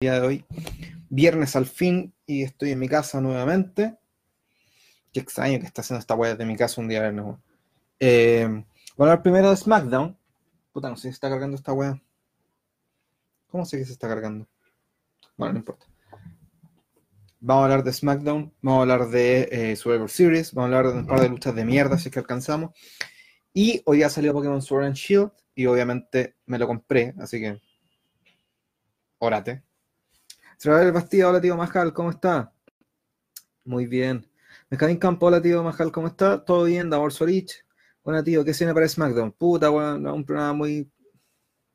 día de hoy. Viernes al fin y estoy en mi casa nuevamente. Qué extraño que está haciendo esta weá de mi casa un día viernes. weón. Eh, bueno, el primero de SmackDown. Puta, no sé si está cargando esta weá. ¿Cómo sé que se está cargando? Bueno, no importa. Vamos a hablar de SmackDown, vamos a hablar de eh, Survivor Series, vamos a hablar de un par de luchas de mierda si es que alcanzamos. Y hoy ya salió Pokémon Sword and Shield y obviamente me lo compré, así que órate. El Bastida, hola tío Majal, ¿cómo está? Muy bien. Mecadín Campo, hola tío Majal, ¿cómo está? ¿Todo bien? Davor Sorich. Hola tío, ¿qué viene para SmackDown? Puta, weón, un programa muy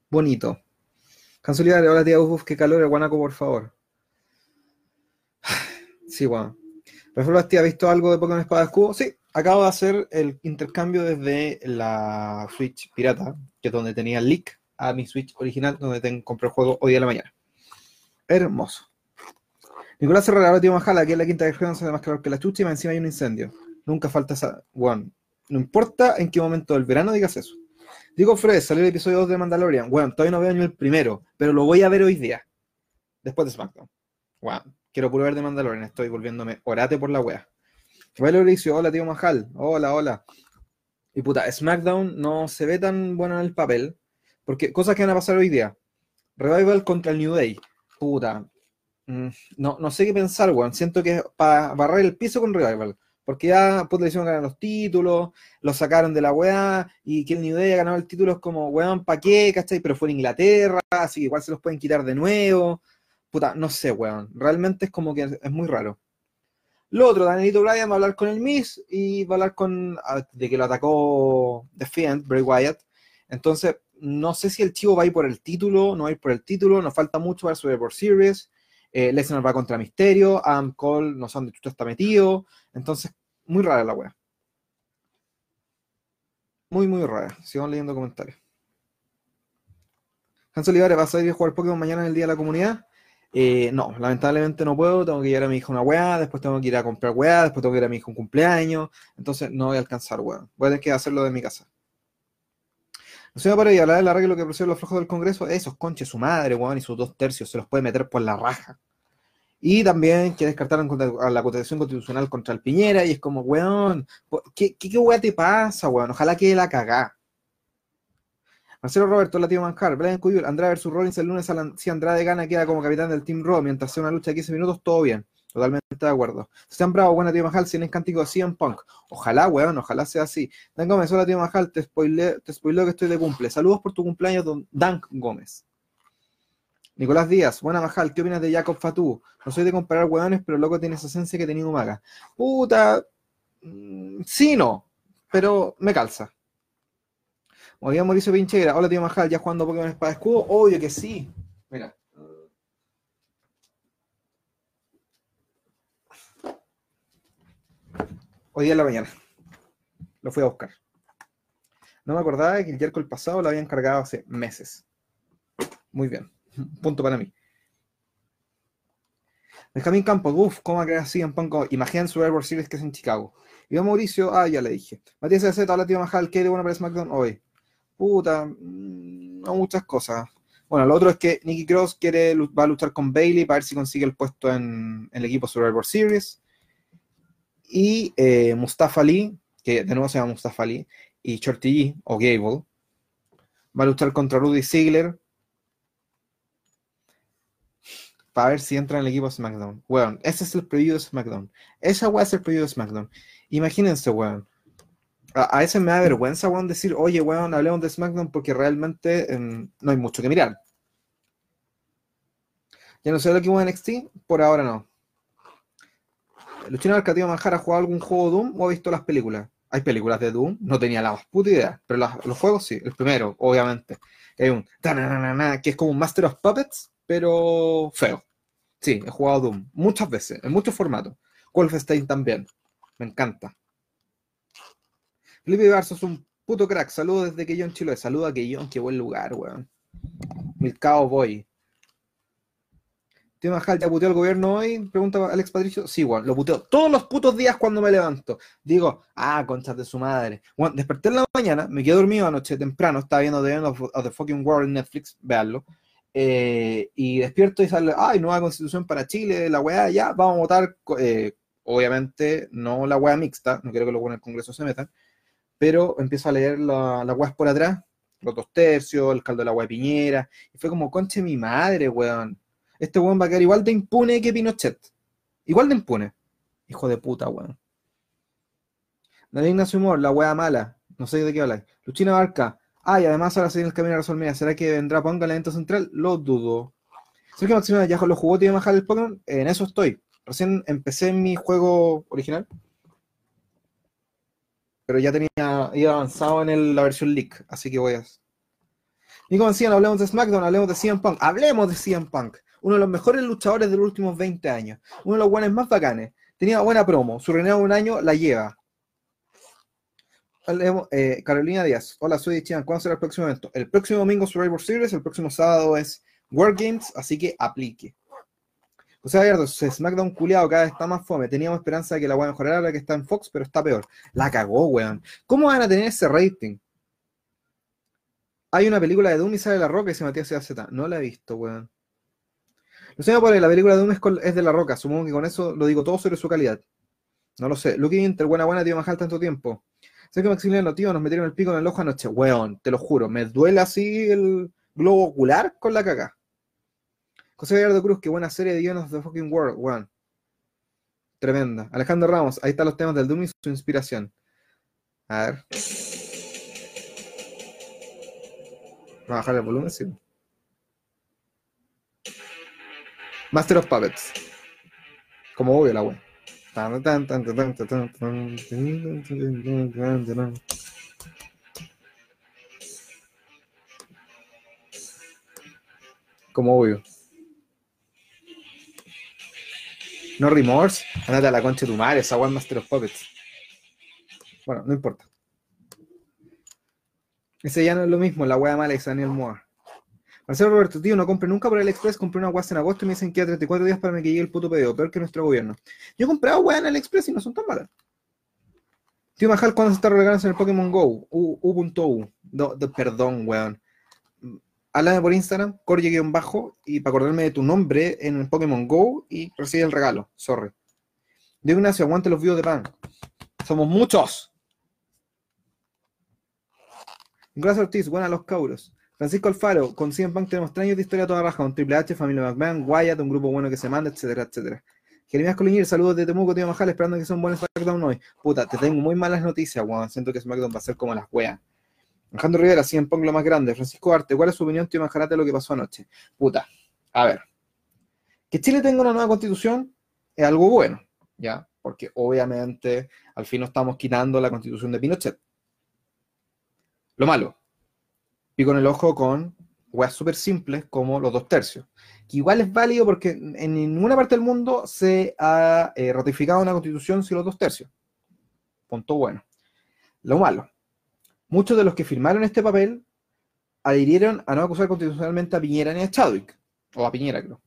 bonito. Cansolidario, hola tío Uf, qué calor, guanaco, por favor. Sí, weón. Rafael Bastida, ¿ha visto algo de Pokémon Espada Escudo? Sí, acabo de hacer el intercambio desde la Switch pirata, que es donde tenía el leak, a mi Switch original, donde tengo, compré el juego hoy de la mañana. Hermoso. Nicolás Herrera, tío Majala, que es la quinta región, se más calor que la chucha y encima hay un incendio. Nunca falta esa. Bueno, no importa en qué momento del verano digas eso. Digo, Fred, salió el episodio 2 de Mandalorian. Bueno, todavía no veo ni el primero, pero lo voy a ver hoy día. Después de SmackDown. Bueno, quiero puro ver de Mandalorian. Estoy volviéndome orate por la wea. Vale, Mauricio, hola, tío Majal. Hola, hola. Y puta, SmackDown no se ve tan bueno en el papel. Porque cosas que van a pasar hoy día. Revival contra el New Day. Puta. mm, No, sé qué pensar, weón. Siento que es para barrer el piso con Revival. Porque ya pues, le hicieron ganar los títulos, lo sacaron de la weá, y que el New Day ha ganado el título es como, weón, ¿pa' qué? ¿Cachai? Pero fue en Inglaterra, así que igual se los pueden quitar de nuevo. Puta, no sé, weón. Realmente es como que es muy raro. Lo otro, Danielito Bryan va a hablar con el Miss y va a hablar con. ah, de que lo atacó The Fiend, Bray Wyatt. Entonces, no sé si el chivo va a ir por el título, no va a ir por el título, nos falta mucho para Survivor Series. Eh, Lesnar va contra Misterio, Adam Cole no sé dónde chucha está metido. Entonces, muy rara la wea. Muy, muy rara. Sigamos leyendo comentarios. Hans Olivares, ¿vas a ir a jugar Pokémon mañana en el Día de la Comunidad? Eh, no, lamentablemente no puedo. Tengo que llevar a mi hija una weá, después tengo que ir a comprar weá, después tengo que ir a mi hijo un cumpleaños. Entonces no voy a alcanzar weá. Voy a tener que hacerlo de mi casa. No se me para y hablar del arreglo que procede los flojos del Congreso. Esos conches, su madre, weón, y sus dos tercios se los puede meter por la raja. Y también que descartaron a la Constitución Constitucional contra el Piñera. Y es como, weón, ¿qué, qué, qué weá te pasa, weón? Ojalá que la cagá. Marcelo Roberto, la tío Manjar, Brian Cuyul, Andrade versus Rollins el lunes, Alan- si Andrade gana, queda como capitán del Team Raw, mientras sea una lucha de 15 minutos, todo bien. Totalmente de acuerdo. Sean Bravo, buena tío Majal, si es cántico de CM Punk. Ojalá, weón, ojalá sea así. Dan Gómez, hola tío Majal, te spoileo, te spoileo que estoy de cumple. Saludos por tu cumpleaños, don Dan Gómez. Nicolás Díaz, buena Majal, ¿qué opinas de Jacob Fatou? No soy de comparar weones, pero loco tiene esa esencia que tenía Umaga. Puta, mm, sí, no, pero me calza. Bien, Mauricio Pincheira. Hola, tío Majal, ¿ya jugando Pokémon Espada Escudo? Obvio que sí. Mira. Hoy día en la mañana. Lo fui a buscar. No me acordaba de que el miércoles pasado lo habían cargado hace meses. Muy bien. Punto para mí. Benjamín Campos, uff, ¿cómo crear así en Punk? Imaginen Survivor Series que es en Chicago. Y Mauricio, ah, ya le dije. Matías Z, hola tío Majal, ¿qué de bueno para SmackDown hoy? Puta, mm, no muchas cosas. Bueno, lo otro es que Nikki Cross quiere, va a luchar con Bailey para ver si consigue el puesto en, en el equipo Survivor Series. Y eh, Mustafa Ali, que de nuevo se llama Mustafa Ali, y Shorty o Gable, va a luchar contra Rudy Ziegler para ver si entra en el equipo SmackDown. Weón, ese es el preview de SmackDown. Esa weá es el preview de SmackDown. Imagínense, weón. A, a veces me da vergüenza, weón, decir, oye, weón, hablemos de SmackDown porque realmente em, no hay mucho que mirar. Ya no sé el equipo de NXT, por ahora no. ¿Luchino Arcatio Manjar ha jugado algún juego Doom o ha visto las películas? ¿Hay películas de Doom? No tenía la más puta idea, pero los juegos sí, el primero, obviamente. Hay un que es como un Master of Puppets, pero feo. Sí, he jugado Doom muchas veces, en muchos formatos. Wolfenstein también, me encanta. Felipe Ibar, sos un puto crack. Saludos desde Quillón, Chile. Saluda a Quillón, qué buen lugar, weón. Milcao Boy. Tío Majal, ¿ya puteó el gobierno hoy? Pregunta Alex Patricio. Sí, weón, lo puteo todos los putos días cuando me levanto. Digo, ah, conchas de su madre. Weón, desperté en la mañana, me quedé dormido anoche temprano, estaba viendo The Fucking World en Netflix, veanlo. eh, y despierto y sale, ay, nueva constitución para Chile, la weá, ya, vamos a votar, eh, obviamente no la weá mixta, no quiero que luego en el Congreso se metan, pero empiezo a leer la, la weá por atrás, los dos tercios, el caldo de la weá Piñera, y fue como, conche mi madre, weón. Este weón va a quedar igual de impune que Pinochet. Igual de impune. Hijo de puta, weón. Daniel Ignacio Humor, la weá mala. No sé de qué habláis. Luchina Barca. Ah, además ahora se viene el camino a resolver. ¿Será que vendrá Ponga el evento central? Lo dudo. ¿Sabes que Maximiliano ya los jugó y bajar el Pokémon? En eso estoy. Recién empecé mi juego original. Pero ya tenía iba avanzado en la versión Leak. Así que voy a. Como decían, hablemos de SmackDown, hablemos de CM Punk. Hablemos de CM Punk. Uno de los mejores luchadores de los últimos 20 años. Uno de los buenos más bacanes. Tenía buena promo. Su reinado de un año la lleva. Eh, Carolina Díaz, hola, soy Chian. ¿Cuándo será el próximo evento? El próximo domingo Survivor Series, el próximo sábado es World Games, así que aplique. José Gallardo, SmackDown culiado cada vez está más fome. Teníamos esperanza de que la a mejorar la que está en Fox, pero está peor. La cagó, weón. ¿Cómo van a tener ese rating? Hay una película de Doom y sale La Roca y se Matías Z. No la he visto, weón. Sé por la película de Doom es, de La Roca. Supongo que con eso lo digo todo sobre su calidad. No lo sé. Lucky Inter, buena buena, tío Majal, tanto tiempo. Sé que Maximiliano, tío, nos metieron el pico en el ojo anoche. Weón, te lo juro, me duele así el globo ocular con la caca. José Gallardo Cruz, qué buena serie de guiones de fucking world, weón. Tremenda. Alejandro Ramos, ahí están los temas del Doom y su inspiración. A ver. Vamos a bajar el volumen, sí. Master of Puppets. Como obvio la weón. Como obvio. No remorse. Andate a la concha de tu madre, esa One Master of Puppets. Bueno, no importa. Ese ya no es lo mismo, la wea mala es Daniel Moore. Marcelo Roberto, tío, no compré nunca por el Express, compré una guasa en agosto y me dicen que a 34 días para que llegue el puto pedido, peor que nuestro gobierno. Yo he comprado weá en el Express y no son tan malas. Tío Majal, ¿cuándo se está regalando en el Pokémon Go? U.U. perdón, weón. Háblame por Instagram, corye-bajo, y para acordarme de tu nombre en el Pokémon Go y recibe el regalo. Sorry. Diego Ignacio, aguante los videos de pan. Somos muchos. Gracias Ortiz, buenas los cabros. Francisco Alfaro, con 100 Punk tenemos 3 años de historia toda raja, con Triple H, Familia McMahon, Wyatt, un grupo bueno que se manda, etcétera, etcétera. Jeremías Coliñir, saludos de Temuco, tío Majal, esperando que sea un buen SmackDown hoy. Puta, te tengo muy malas noticias, weón. Siento que SmackDown va a ser como las weas. Alejandro Rivera, 100 Punk lo más grande. Francisco Arte, ¿cuál es su opinión, tío Majarate, de lo que pasó anoche? Puta, a ver. Que Chile tenga una nueva constitución es algo bueno, ¿ya? Porque obviamente al fin no estamos quitando la constitución de Pinochet. Lo malo, y con el ojo con weas súper simples como los dos tercios. Que igual es válido porque en ninguna parte del mundo se ha eh, ratificado una constitución sin los dos tercios. Punto bueno. Lo malo. Muchos de los que firmaron este papel adhirieron a no acusar constitucionalmente a Piñera ni a Chadwick. O a Piñera, creo.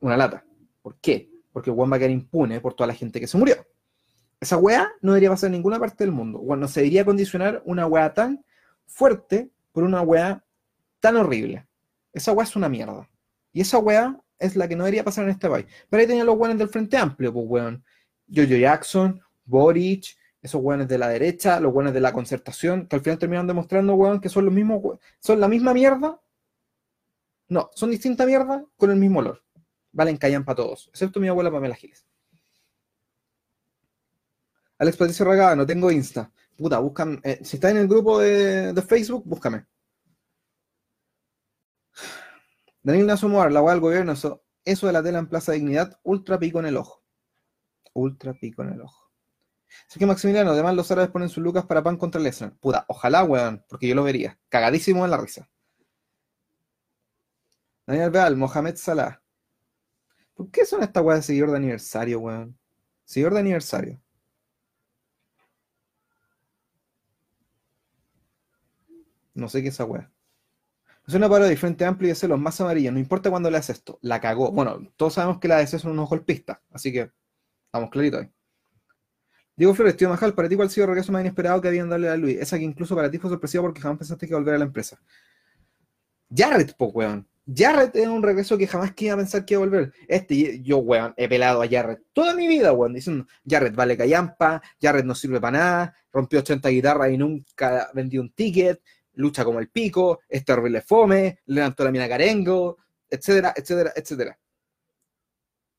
Una lata. ¿Por qué? Porque Juan va a quedar impune por toda la gente que se murió. Esa wea no debería pasar en ninguna parte del mundo. Bueno, se debería condicionar una wea tan fuerte por una weá tan horrible. Esa weá es una mierda. Y esa weá es la que no debería pasar en este país. Pero ahí tenían los weones del Frente Amplio, pues weón. Jojo Jackson, Boric, esos weones de la derecha, los weones de la concertación, que al final terminan demostrando, weón, que son los mismos, son la misma mierda. No, son distintas mierdas con el mismo olor. Valen callan para todos, excepto mi abuela Pamela Giles. Alex Patricio Ragada, no tengo Insta puta, buscan, eh, si está en el grupo de, Facebook, búscame. Daniel Nasumar, la weá del gobierno, eso, eso de la tela en Plaza Dignidad, ultra pico en el ojo. Ultra pico en el ojo. Así que Maximiliano, además los árabes ponen sus lucas para pan contra Lesnar. Puta, ojalá, weón, porque yo lo vería. Cagadísimo en la risa. Daniel Beal, Mohamed Salah. ¿Por qué son estas weas de seguidor de aniversario, weón? Seguidor de aniversario. No sé qué es esa weá. Es una parodia de Frente Amplio y de los más amarillos. No importa cuándo le haces esto. La cagó. Bueno, todos sabemos que la DC son unos golpistas. Así que estamos claritos ahí. Diego Flores, tío Majal, para ti cuál ha sido el regreso más inesperado que habían darle a Luis. Esa que incluso para ti fue sorpresiva porque jamás pensaste que volver a la empresa. Jared, po, weón. Jarrett es un regreso que jamás quería pensar que iba a volver. Este, yo, weón, he pelado a Jarrett toda mi vida, weón, diciendo, Jarrett vale callampa, Jarrett no sirve para nada, rompió 80 guitarras y nunca vendió un ticket, lucha como el pico, este horrible fome, levantó la mina carengo, etcétera, etcétera, etcétera.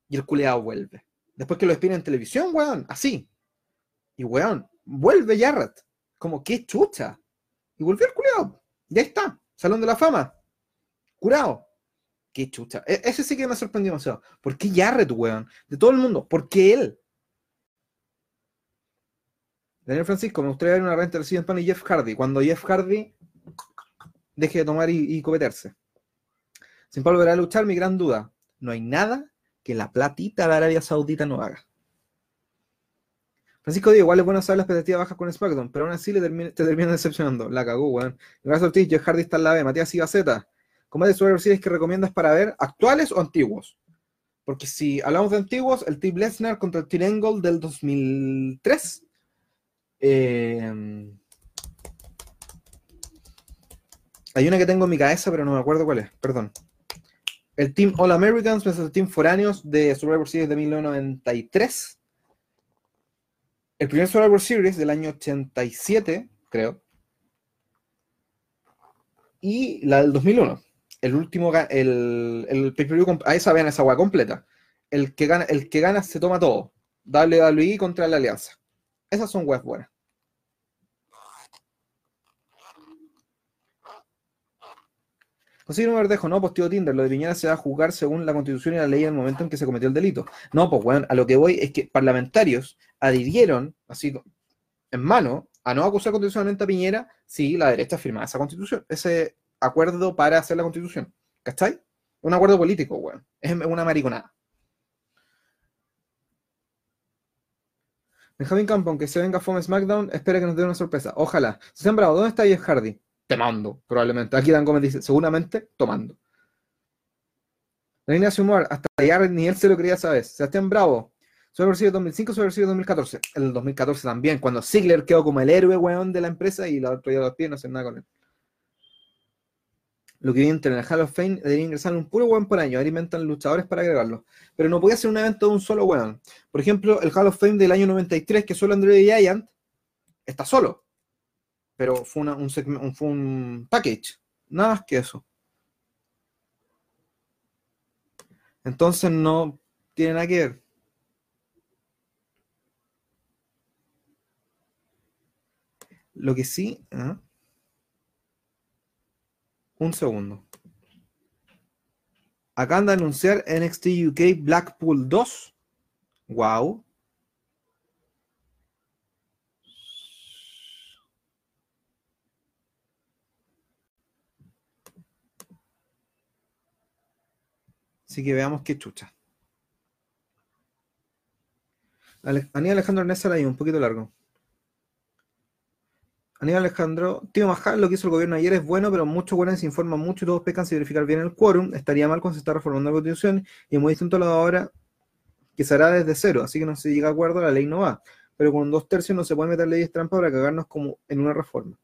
Y el culeado vuelve. Después que lo despiden en televisión, weón, así. Y weón, vuelve Jarrett. Como, qué chucha. Y volvió el culeado. Ya está. Salón de la fama curado. Qué chucha. E-, ese sí que me sorprendió demasiado. ¿Por qué Jarrett, weón? De todo el mundo. ¿Por qué él? Daniel Francisco, me gustaría ver una renta del Pan y Jeff Hardy. Cuando Jeff Hardy deje de tomar y, cometerse. Sin Pablo volverá a luchar, mi gran duda. No hay nada que la platita de Arabia Saudita no haga. Francisco Díaz, igual es bueno saber la expectativa baja con SmackDown, pero aún así le te termina decepcionando. La cagó, weón. Gracias Ortiz, Jeff Hardy está en la B. Matías Ibaceta combates Survivor Series que recomiendas para ver, actuales o antiguos. Porque si hablamos de antiguos, el Team Lesnar contra el Team Angle del 2003. Eh, hay una que tengo en mi cabeza, pero no me acuerdo cuál es, perdón. El Team All Americans versus el Team Foráneos de Survivor Series de 1993. El primer Survivor Series del año 87, creo. Y la del 2001 el último, el, el pay-per-view, ahí saben esa agua completa. El que, gana, el que gana se toma todo. WWE contra la Alianza. Esas son webs buenas. José no Verdejo, no, pues Tinder, lo de Piñera se va a juzgar según la constitución y la ley en el momento en que se cometió el delito. No, pues bueno, a lo que voy es que parlamentarios adhirieron, así en mano, a no acusar constitucionalmente a Piñera si la derecha firma esa constitución, ese, acuerdo para hacer la constitución. ¿Cachai? Un acuerdo político, weón. Es una mariconada. Benjamin Campo, aunque se venga Fome SmackDown, espera que nos dé una sorpresa. Ojalá. Se han bravo. ¿Dónde está Jeff Hardy? Tomando, probablemente. Aquí Dan Gómez dice, seguramente tomando. Línea humor, hasta ya ni él se lo quería saber. Sebastián Bravo. Sobre el 2005, sobre el 2014. El 2014 también, cuando Ziggler quedó como el héroe, weón, de la empresa y la otro día los pies no hacen nada con él lo que viene en el Hall of Fame debería ingresar un puro weón por año. Ahora inventan luchadores para agregarlo. Pero no podía ser un evento de un solo weón. Por ejemplo, el Hall of Fame del año 93, que solo Android Giant, está solo. Pero fue, un, fue un package. Nada más que eso. Entonces no tiene nada que ver. Lo que sí. ¿eh? Un segundo. Acaban de anunciar NXT UK Blackpool 2. Wow. Así que veamos qué chucha. Aníbal Alejandro Nessa ahí, un poquito largo. Aníbal Alejandro, Tío Majal, lo que hizo el gobierno ayer es bueno, pero muchos buenos se informan mucho y todos pecan sin verificar bien el quórum. Estaría mal cuando se está reformando la constitución y es muy distinto a lo de ahora, que se hará desde cero. Así que no se llega a acuerdo, la ley no va. Pero con dos tercios no se pueden meter leyes trampa para cagarnos como en una reforma.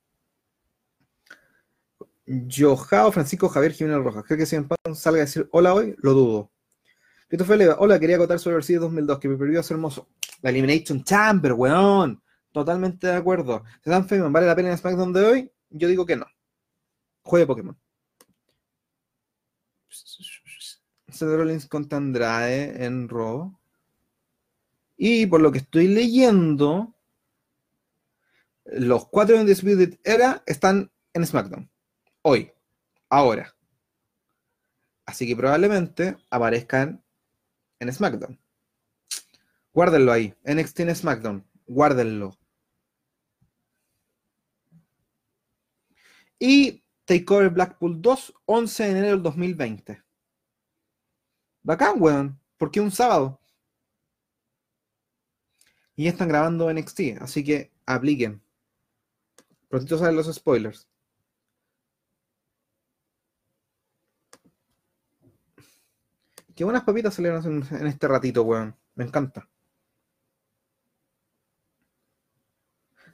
Joao Francisco Javier Jiménez Rojas. Creo que si en salga a decir hola hoy, lo dudo. Christopher Leva, hola, quería acotar sobre el CID 2002, que me perdió ser hermoso. La Elimination Chamber, weón. Totalmente de acuerdo. ¿Se Feynman vale la pena en SmackDown de hoy? Yo digo que no. Juegue Pokémon. Seth Rollins contra Andrade en Raw. Y por lo que estoy leyendo, los cuatro Undisputed Era están en SmackDown. Hoy. Ahora. Así que probablemente aparezcan en SmackDown. Guárdenlo ahí. NXT en SmackDown. Guárdenlo. Y Takeover Blackpool 2, 11 de enero del 2020. Bacán, weón. Porque un sábado. Y ya están grabando NXT, así que apliquen. Prontito salen los spoilers. Qué buenas papitas salieron en este ratito, weón. Me encanta.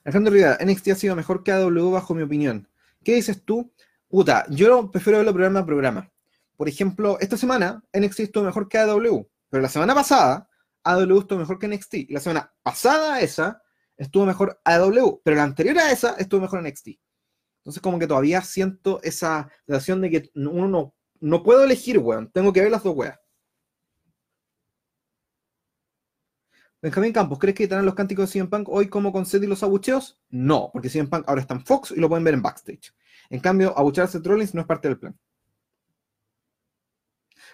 Alejandro Rivera, NXT ha sido mejor que AW bajo mi opinión. ¿Qué dices tú? Puta, yo prefiero verlo programa a programa. por ejemplo, esta semana NXT estuvo mejor que AW, pero la semana pasada AW estuvo mejor que NXT. Y la semana pasada esa estuvo mejor AW, pero la anterior a esa estuvo mejor NXT. Entonces como que todavía siento esa sensación de que uno no, no puedo elegir, weón. Tengo que ver las dos weas. Benjamín Campos, ¿crees que tendrán los cánticos de CM Punk hoy como con Seth y los abucheos? No, porque CM Punk ahora está en Fox y lo pueden ver en backstage. En cambio, abuchear a Seth Rollins no es parte del plan.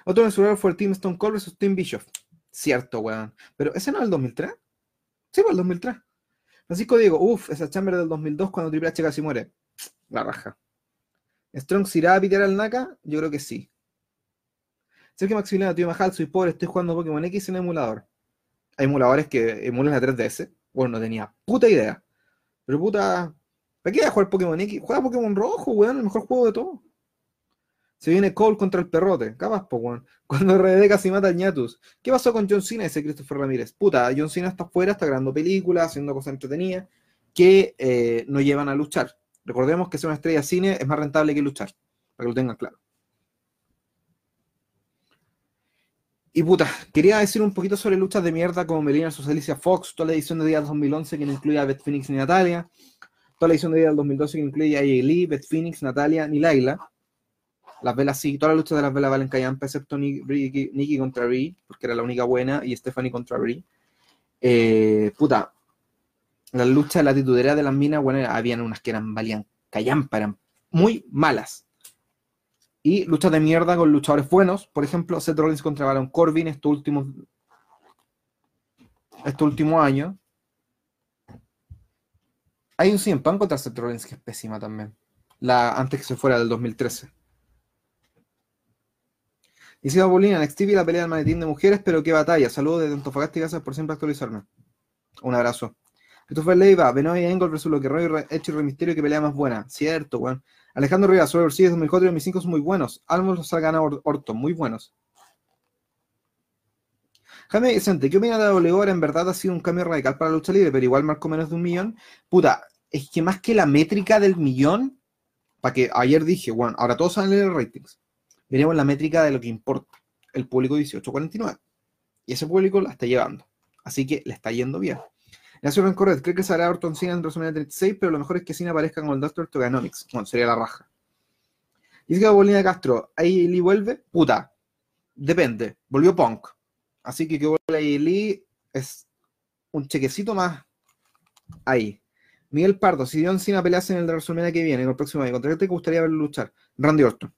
Otro mensurador fue el Team Stone Cold versus Team Bischoff. Cierto, weón. Pero ese no es el 2003. Sí, fue el 2003. Francisco Diego, uff, esa chamber del 2002 cuando Triple H casi muere. La raja. ¿Strong se irá a pitear al Naka? Yo creo que sí. Sergio Maximiliano, tío Majal, soy pobre, estoy jugando Pokémon X en emulador. Hay emuladores que emulan la 3DS. Bueno, no tenía puta idea. Pero puta. ¿Para qué voy a jugar Pokémon X? Juega Pokémon Rojo, weón, el mejor juego de todo. Se viene Cole contra el perrote. Capaz, po, weón. Cuando RD casi mata al ñatus. ¿Qué pasó con John Cena? Ese Christopher Ramírez. Puta, John Cena está afuera, está grabando películas, haciendo cosas entretenidas que eh, no llevan a luchar. Recordemos que ser una estrella de cine es más rentable que luchar. Para que lo tengan claro. Y puta, quería decir un poquito sobre luchas de mierda como Melina sus Alicia Fox, toda la edición de día 2011 que no incluía a Beth Phoenix ni Natalia, toda la edición de día del 2012 que incluye a Lee, Beth Phoenix, Natalia ni Laila. Las velas sí, todas las luchas de las velas valen callampa, excepto Nikki, contra Rhea, porque era la única buena, y Stephanie contra Rhea. Eh, puta, las luchas de la titudera de las minas, bueno, habían unas que eran, valían callampa, eran muy malas. Y luchas de mierda con luchadores buenos, por ejemplo, Seth Rollins contra Baron Corbin estos últimos, este último año. Hay un 100 Pan contra Seth Rollins que es pésima también. La, antes que se fuera del 2013. Y Siga Bolina, en y la pelea del maletín de mujeres, pero qué batalla. Saludos desde Antofagasta y gracias por siempre actualizarme. Un abrazo. Christopher Leiva, Benoit Engel versus lo que Roy y Rey Misterio, que pelea más buena. Cierto, weón. Alejandro Rivas, Survivor Series 2004 y 2005 son muy buenos. Almos los ha ganado Orton, muy buenos. Jaime Vicente, ¿qué opina de W? En verdad ha sido un cambio radical para la lucha libre, pero igual marcó menos de un millón. Puta, es que más que la métrica del millón, para que ayer dije, bueno, ahora todos saben leer ratings. Veremos la métrica de lo que importa. El público 1849. Y ese público la está llevando. Así que le está yendo bien. Ignacio Rencorret, cree que se hará Orton Cena en WrestleMania 36, pero lo mejor es que Cena aparezca con el Doctor Toganomics. Bueno, sería la raja. Que Bolina Castro, ¿ahí Lee vuelve? Puta. Depende. Volvió Punk. Así que que vuelva ahí Lee es un chequecito más ahí. Miguel Pardo, si John Cena pelease en el de WrestleMania que viene, en el próximo año, ¿contra qué te gustaría verlo luchar? Randy Orton.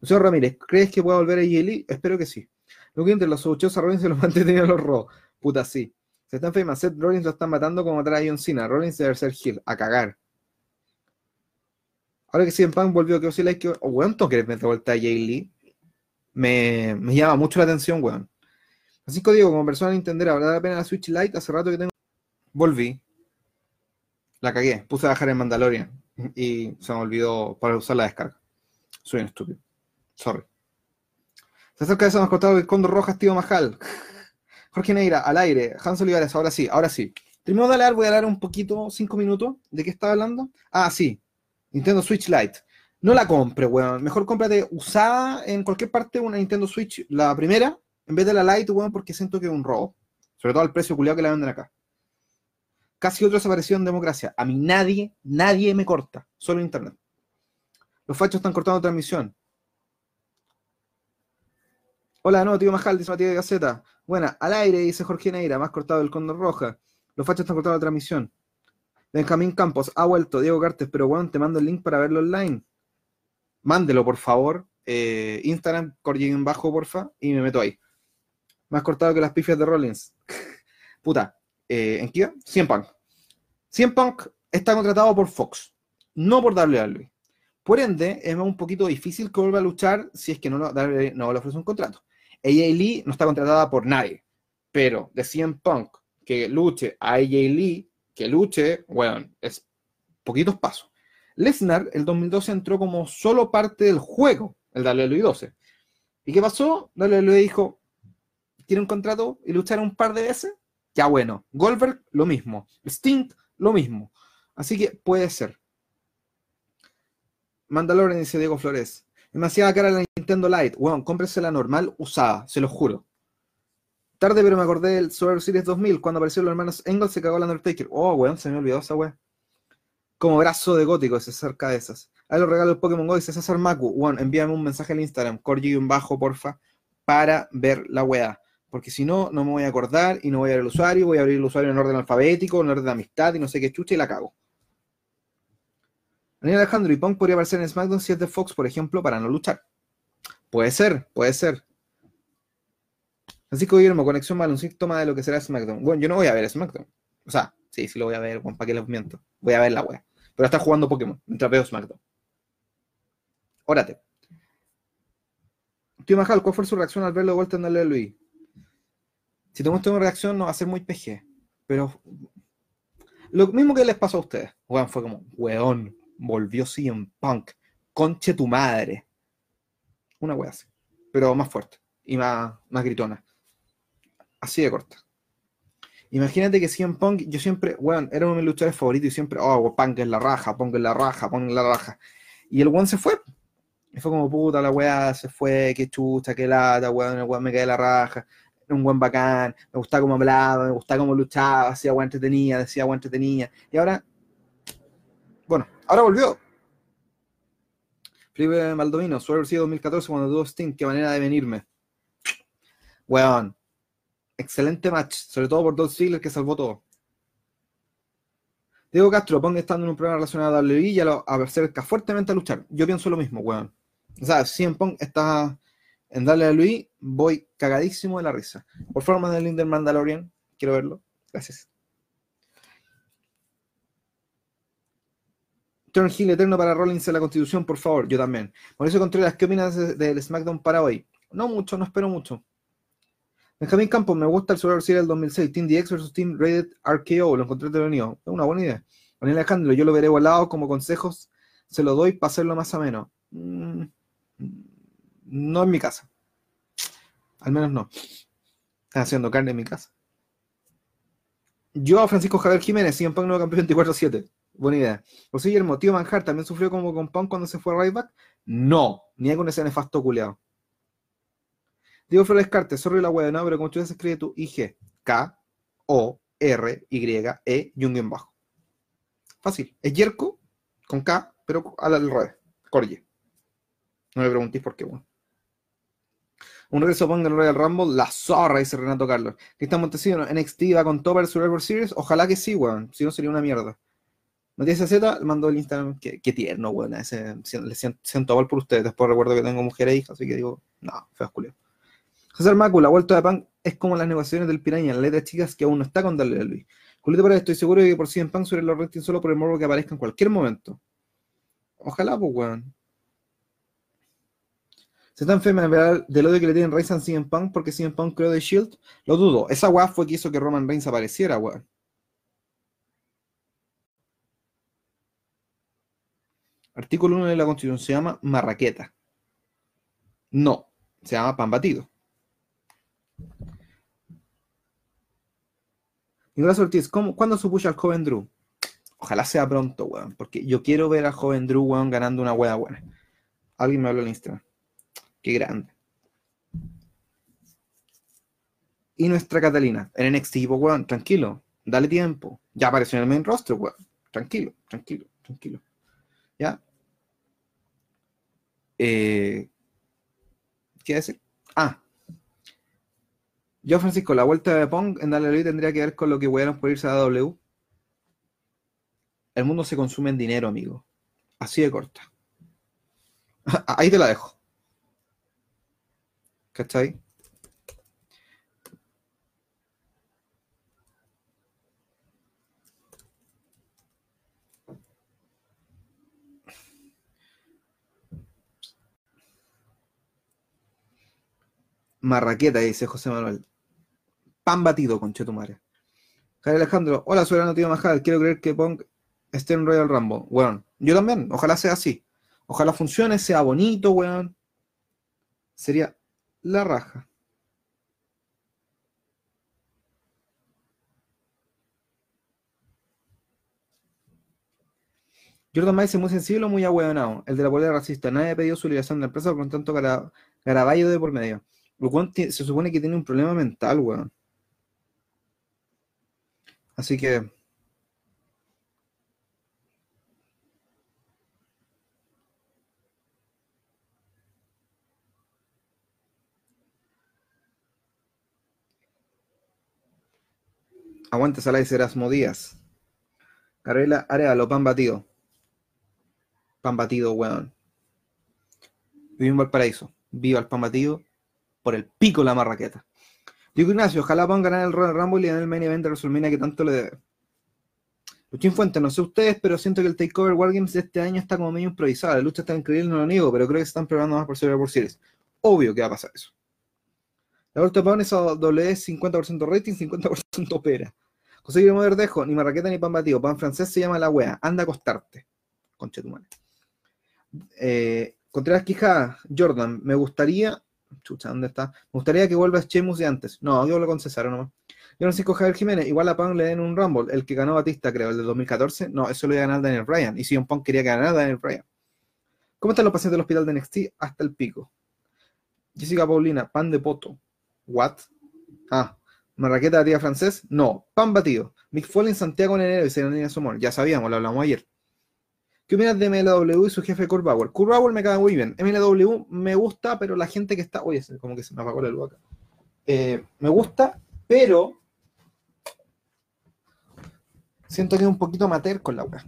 José Ramírez, ¿crees que pueda volver a Lee? Espero que sí. Lo que entre los ochosos a Rollins se los mantenido los robos. Puta, sí. Se están enferma. Seth Rollins lo están matando como trae John Cena. Rollins debe ser Hill. A cagar. Ahora que CM Punk volvió, que like que. Oh, weón, ¿tú quieres meter de vuelta a Jay Lee? Me, me, llama mucho la atención, weón. Así que digo, como persona de entender, ¿habrá la pena la Switch Lite? Hace rato que tengo. Volví. La cagué. Puse a bajar en Mandalorian. Y se me olvidó para usar la descarga. Soy un estúpido. Sorry. Se acerca de eso más cortado el Condor Rojas, tío Majal. Jorge Neira, al aire. Hans Olivares, ahora sí, ahora sí. Primero de hablar, voy a hablar un poquito, cinco minutos, de qué estaba hablando. Ah, sí. Nintendo Switch Lite. No la compre, weón. Mejor cómprate usada en cualquier parte una Nintendo Switch, la primera, en vez de la Lite, weón, porque siento que es un robo. Sobre todo al precio culiado que la venden acá. Casi otra desaparición en democracia. A mí nadie, nadie me corta. Solo internet. Los fachos están cortando transmisión. Hola, no, tío Majal, dice Matías de Gaceta. Buena, al aire, dice Jorge Neira, más cortado del Condor Roja. Los fachos están cortando la transmisión. Benjamín Campos, ha vuelto. Diego Cartes, pero bueno, te mando el link para verlo online. Mándelo, por favor. Eh, Instagram, en bajo, porfa, y me meto ahí. Más cortado que las pifias de Rollins. Puta, eh, ¿en qué? 100 Punk. 100 Punk está contratado por Fox, no por WWE. Por ende, es un poquito difícil que vuelva a luchar si es que no, no le ofrece un contrato. AJ Lee no está contratada por nadie, pero de CM Punk que luche a AJ Lee, que luche, bueno, es poquitos pasos. Lesnar, el 2012 entró como solo parte del juego, el WWE 12. ¿Y qué pasó? WWE dijo, ¿quiere un contrato y luchar un par de veces? Ya bueno. Goldberg, lo mismo. Sting, lo mismo. Así que puede ser. Mandalorian dice Diego Flores. Demasiada cara la Nintendo Lite. Weón, cómprese la normal usada, se lo juro. Tarde, pero me acordé del Survivor Series 2000, cuando aparecieron los hermanos Engel, se cagó el Undertaker. Oh, weón, se me olvidó esa weón. Como brazo de gótico, ese cerca de esas. Ahí lo regalo el Pokémon Go, dice César Macu. Weón, envíame un mensaje al Instagram, corgi un bajo, porfa, para ver la weá. Porque si no, no me voy a acordar y no voy a ver el usuario, voy a abrir el usuario en orden alfabético, en orden de amistad y no sé qué chucha y la cago. Daniel Alejandro y Punk podría aparecer en SmackDown si es de Fox, por ejemplo, para no luchar. Puede ser, puede ser. Francisco Guillermo, conexión mal, un síntoma de lo que será SmackDown. Bueno, yo no voy a ver SmackDown. O sea, sí, sí lo voy a ver, Juan, ¿para qué les miento? Voy a ver la wea. Pero está jugando Pokémon mientras veo SmackDown. Órate. Tío Majal, ¿cuál fue su reacción al verlo de vuelta en el Luis? Si te muestro una reacción, no va a ser muy PG. Pero lo mismo que les pasó a ustedes. Weón, fue como, weón, volvió en Punk. Conche tu madre. Una wea así. Pero más fuerte y más, más gritona. Así de corta. Imagínate que CM Punk, yo siempre, weón, era uno de mis luchadores favoritos y siempre, oh, Punk es la raja, Punk es la raja, Punk es la raja. Y el weón se fue. Y fue como, puta, la weá se fue, qué chucha, qué lata, weón, el weón me cae la raja. Era un buen bacán, me gustaba cómo hablaba, me gustaba cómo luchaba, hacía agua entretenida, decía agua entretenida. Y ahora, bueno, ahora volvió. Felipe Maldovino, Survivor Series 2014 cuando tuvo Sting, qué manera de venirme. Weón, excelente match, sobre todo por Dolph Ziggler que salvó todo. Diego Castro, ponga estando en un programa relacionado a WWE y ya lo acerca fuertemente a luchar. Yo pienso lo mismo, weón. O sea, si en Pong está en darle a Luis, voy cagadísimo de la risa. Por favor, del link del Mandalorian. Quiero verlo. Gracias. Turn Hill eterno para Rollins en la Constitución, por favor. Yo también. Mauricio Contreras, ¿qué opinas del SmackDown para hoy? No mucho, no espero mucho. Benjamín Campos, me gusta el Survivor Series del 2006. Team DX versus Team Rated RKO. Lo encontré entretenido. Es una buena idea. Daniel Alejandro, yo lo veré volado como consejos. Se lo doy para hacerlo más ameno. Mm, no en mi casa. Al menos no. Están haciendo carne en mi casa. Yo, Francisco Javier Jiménez, Punk nuevo campeón 24-7. Buena idea. José Guillermo, tío Manjar, ¿también sufrió como con Punk cuando se fue a Ryback? No, ni con ese nefasto culeado. Diego Flores Carte, sorry la wea, no, pero como tú se escribe tu IG, K, O, R, Y, E y un bajo. Fácil. Es Yerko con K, pero al revés. Corye. No me preguntéis por qué, bueno. Un regreso ponga el Royal Rumble, la zorra, dice Renato Carlos. Cristian Montesino, NXT va con todo el Survivor Series. Ojalá que sí, weón. Si no, sería una mierda. Matías Z mandó el Instagram. Qué, tierno, weón. le siento, siento por ustedes. Después recuerdo que tengo mujer e hija, así que digo, no, feo culio. César Macu, la vuelta de pan es como las negociaciones del Piraña, las letras chicas que aún no está con Darle a Luis. Julito para estoy seguro de que por si en pan sobre los ratings solo por el morbo que aparezca en cualquier momento. Ojalá, pues, weón. Se está enferma del odio que le tienen Reigns a CM Punk porque CM Punk creó de Shield. Lo dudo. Esa weá fue que hizo que Roman Reigns apareciera, weón. Artículo 1 de la Constitución se llama marraqueta. No, se llama pan batido. Nicolás Ortiz, ¿cómo, ¿cuándo supuso al joven Drew? Ojalá sea pronto, weón, porque yo quiero ver al joven Drew, weón, ganando una weá buena. Alguien me habló en Instagram. Qué grande. Y nuestra Catalina, en NXT, weón, tranquilo, dale tiempo. Ya apareció en el main roster, weón. Tranquilo, tranquilo, tranquilo. ¿Ya? Eh, ¿Qué decir? Ah. Yo, Francisco, la vuelta de Pong en WWE tendría que ver con lo que weón por irse a W. El mundo se consume en dinero, amigo. Así de corta. Ahí te la dejo. ¿Cachai? Marraqueta, dice José Manuel. Pan batido, con Chetumare. Javier Alejandro, hola, soy el tío Majal. Quiero creer que Pong esté en Royal Rumble. Bueno, yo también. Ojalá sea así. Ojalá funcione, sea bonito, weón. Sería la raja. Jordan Miles es muy sensible o muy ahueonado. El de la polera racista. Nadie ha pedido su liberación de la empresa con tanto cara, garaballo de por medio. Se supone que tiene un problema mental, weón. Así que. Aguante Salah y Erasmo Díaz. Carrera Arealo, pan batido. Pan batido, weón. Vivo en Valparaíso. Viva el pan batido por el pico la marraqueta. Digo Ignacio, ojalá puedan ganar el Royal Rumble y en el main event de WrestleMania que tanto le debe. Luchín Fuente, no sé ustedes, pero siento que el Takeover Wargames de este año está como medio improvisado. La lucha está increíble, no lo niego, pero creo que se están preparando más por por Series. Obvio que va a pasar eso. La vuelta de es a W 50% rating, 50% opera. José Guillermo Verdejo, ni marraqueta ni pan batido. Pan francés se llama la wea. Anda a acostarte. Concha tu madre. Eh, Contreras Quijada, Jordan, me gustaría. Chucha, ¿dónde está? Me gustaría que vuelvas Chemus de antes. No, yo hablo con César nomás. Yo Francisco Javier Jiménez, igual a Pan le den un Rumble. El que ganó Batista, creo, el de 2014. No, eso lo iba a ganar Daniel Bryan. Y si un Punk quería ganar Daniel Bryan. ¿Cómo están los pacientes del hospital de NXT? Hasta el pico. Jessica Paulina, pan de poto. ¿What? Ah, ¿Marraqueta de tía francés? No. Pan batido. Mick Foley en Santiago en enero y Serenina Somor. Ya sabíamos, lo hablamos ayer. ¿Qué opinas de MLW y su jefe Kurt Bauer? Kurt Bauer me cae muy bien. MLW me gusta, pero la gente que está. Oye, como que se me apagó la luz acá. Eh, me gusta, pero. Siento que es un poquito mater con la web.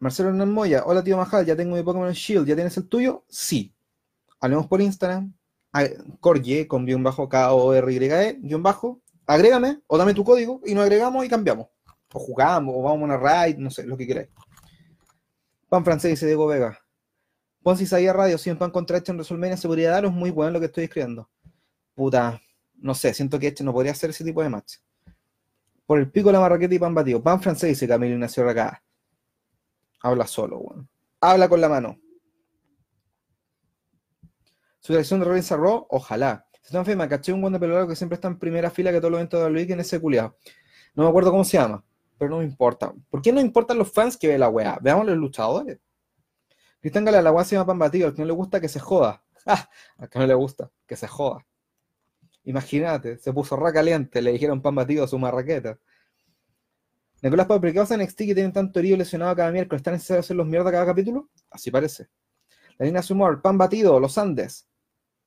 Marcelo Hernán Moya, hola tío Majal, ya tengo mi Pokémon Shield, ¿ya tienes el tuyo? Sí. Hablemos por Instagram, Corye con guion bajo K-O-R-Y-E, bajo, agrégame o dame tu código y nos agregamos y cambiamos. O jugamos, o vamos a una raid, no sé, lo que queráis. Pan francés, dice Diego Vega. Ponce Isaías Radio, si en pan contra este en Resolvenia, seguridad, es muy bueno lo que estoy escribiendo. Puta, no sé, siento que este no podría hacer ese tipo de match. Por el pico de la marraqueta y pan batido. Pan francés, dice Camilo Ignacio acá. Habla solo, weón. Habla con la mano. Su dirección de Robin Raw, ojalá. Se me caché un buen de pelo largo que siempre está en primera fila que todos los eventos de la en ese culiado. No me acuerdo cómo se llama, pero no me importa. ¿Por qué no importan los fans que ve la weá? Veamos los luchadores. Cristian Gala, la weá se llama pan batido. Al que no le gusta que se joda. Ah, al que no le gusta que se joda. Imagínate, se puso ra caliente, le dijeron pan batido a su marraqueta. Nicolás Pablo, ¿por qué en NXT que tienen tanto herido lesionado cada miércoles? ¿Está necesario hacer los mierda cada capítulo? Así parece. La línea Sumor, pan batido, los Andes.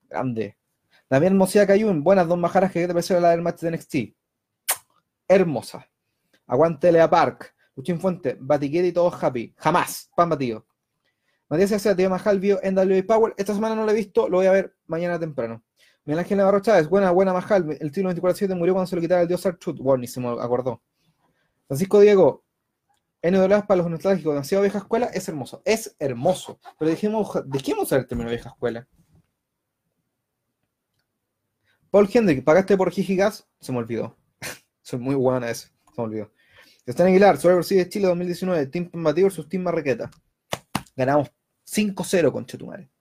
Grande. Damián Mosía Cayún, buenas dos majaras que te pareció la del match de NXT. Hermosa. Aguante Lea Park. Luchín Fuente, Batiquete y todos happy. Jamás. Pan batido. Matías García, tío Majal vio NWA Power. Esta semana no lo he visto, lo voy a ver mañana temprano. Miguel Ángel Navarro Chávez, buena, buena Majal. El título 24-7 murió cuando se lo quitaba el dios Archut. Buenísimo, acordó. Francisco Diego, NWA para los nostálgicos, demasiado vieja escuela, es hermoso. Es hermoso. Pero dijimos, ¿de qué vamos a ver el término vieja escuela? Paul Hendrick, ¿pagaste por Gigigas? Se me olvidó. Soy muy buena ese. Se me olvidó. Están Aguilar, Survivor Series Chile 2019, Team Batido versus Team Marrequeta. Ganamos 5-0 con Chetumare.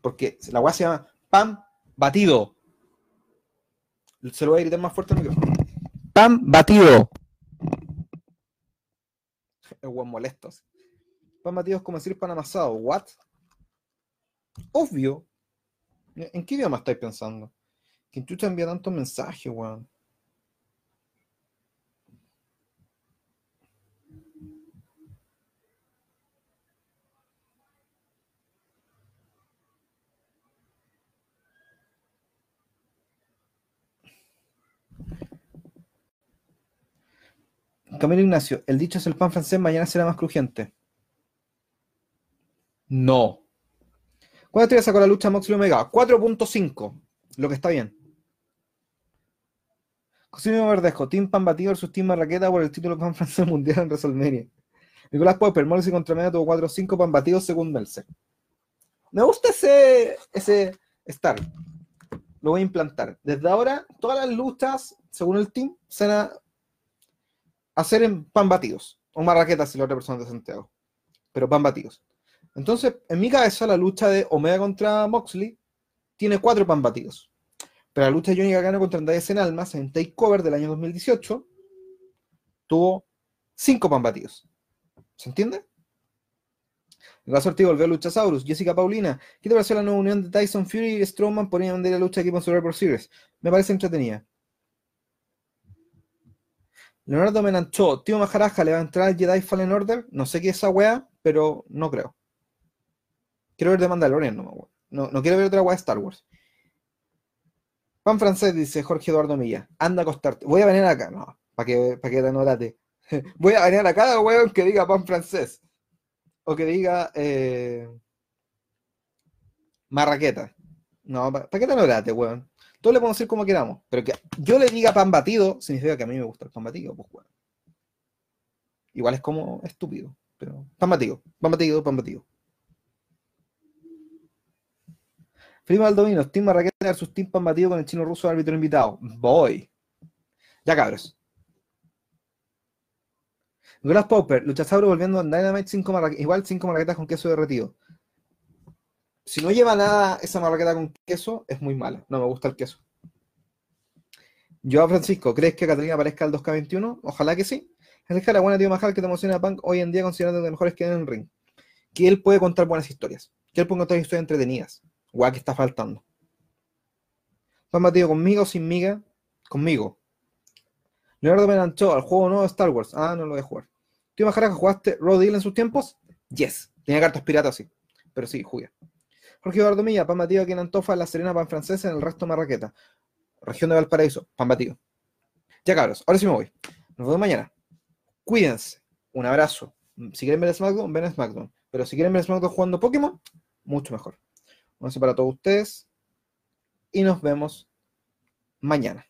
Porque la weá se llama Pam Batido. Se lo voy a gritar más fuerte al micrófono. Pam Batido. Buen molestos. Pan batido es como decir pan amasado. ¿What? Obvio. ¿En qué idioma estáis pensando? ¿Quién te envía tantos mensajes, weón? Camilo Ignacio, el dicho es el pan francés, mañana será más crujiente. No. ¿Cuánto te sacó la lucha Moxley Omega? 4.5, lo que está bien. José Verdejo, Team Pan Batido versus Team Marraqueta por el título Pan Francés Mundial en WrestleMania. Nicolás Popper, Morrissey contra Media tuvo 4.5 Pan Batidos según Melzer. Me gusta ese, ese Star. Lo voy a implantar. Desde ahora, todas las luchas, según el team, serán hacer en pan batidos. O marraquetas si la otra persona de Santiago. Pero pan batidos. Entonces, en mi cabeza, la lucha de Omega contra Moxley tiene cuatro pan batidos. Pero la lucha de Johnny Gargano contra Andrade en Almas en Takeover del año 2018 tuvo cinco pan batidos. ¿Se entiende? Gas Ortiz volvió a Luchasaurus. Jessica Paulina. ¿Qué te pareció la nueva unión de Tyson Fury y Strowman por de la lucha equipo en Survivor Series? Me parece entretenida. Leonardo Menanchó. Tío Maharaja le va a entrar Jedi Fallen Order. No sé qué es esa wea, pero no creo. Quiero ver de Mandalorian, no, no, no quiero ver otra wea de Star Wars. Pan francés, dice Jorge Eduardo Milla. Anda a acostarte. Voy a venir acá. No, para que, para que te anotate. Voy a venir a cada weón que diga pan francés o que diga eh, marraqueta. No, ¿para qué te lograte, weón? Todos le podemos decir como queramos, pero que yo le diga pan batido significa que a mí me gusta el pan batido, pues weón. Igual es como estúpido, pero pan batido, pan batido, pan batido. Primo Aldomino, Team Marraqueta versus Team Pan Batido con el chino ruso árbitro invitado. Voy. Ya cabros. Glass Popper, Luchasauro volviendo en Dynamite, cinco igual 5 marraquetas con queso derretido. Si no lleva nada esa marraqueta con queso, es muy mala. No me gusta el queso. Yo, Francisco, ¿crees que Catalina aparezca al 2K21? Ojalá que sí. Es la buena tío Majal que te emociona a Punk hoy en día considerando que mejores que en el ring. Que él puede contar buenas historias. Que él puede contar historias entretenidas. Guau, que está faltando. ¿Vas batido conmigo sin miga? Conmigo. Leonardo me lanzó al juego nuevo de Star Wars. Ah, no lo voy a jugar. ¿Tú que jugaste Road Deal en sus tiempos? Yes. Tenía cartas piratas, sí. Pero sí, jugué. Jorge Eduardo Milla, pan batido aquí en Antofa, La Serena, pan francés, en el resto Marraqueta. Región de Valparaíso, pan batido. Ya cabros, ahora sí me voy. Nos vemos mañana. Cuídense. Un abrazo. Si quieren ver SmackDown, ven a SmackDown. Pero si quieren ver SmackDown jugando Pokémon, mucho mejor. Un abrazo para todos ustedes. Y nos vemos mañana.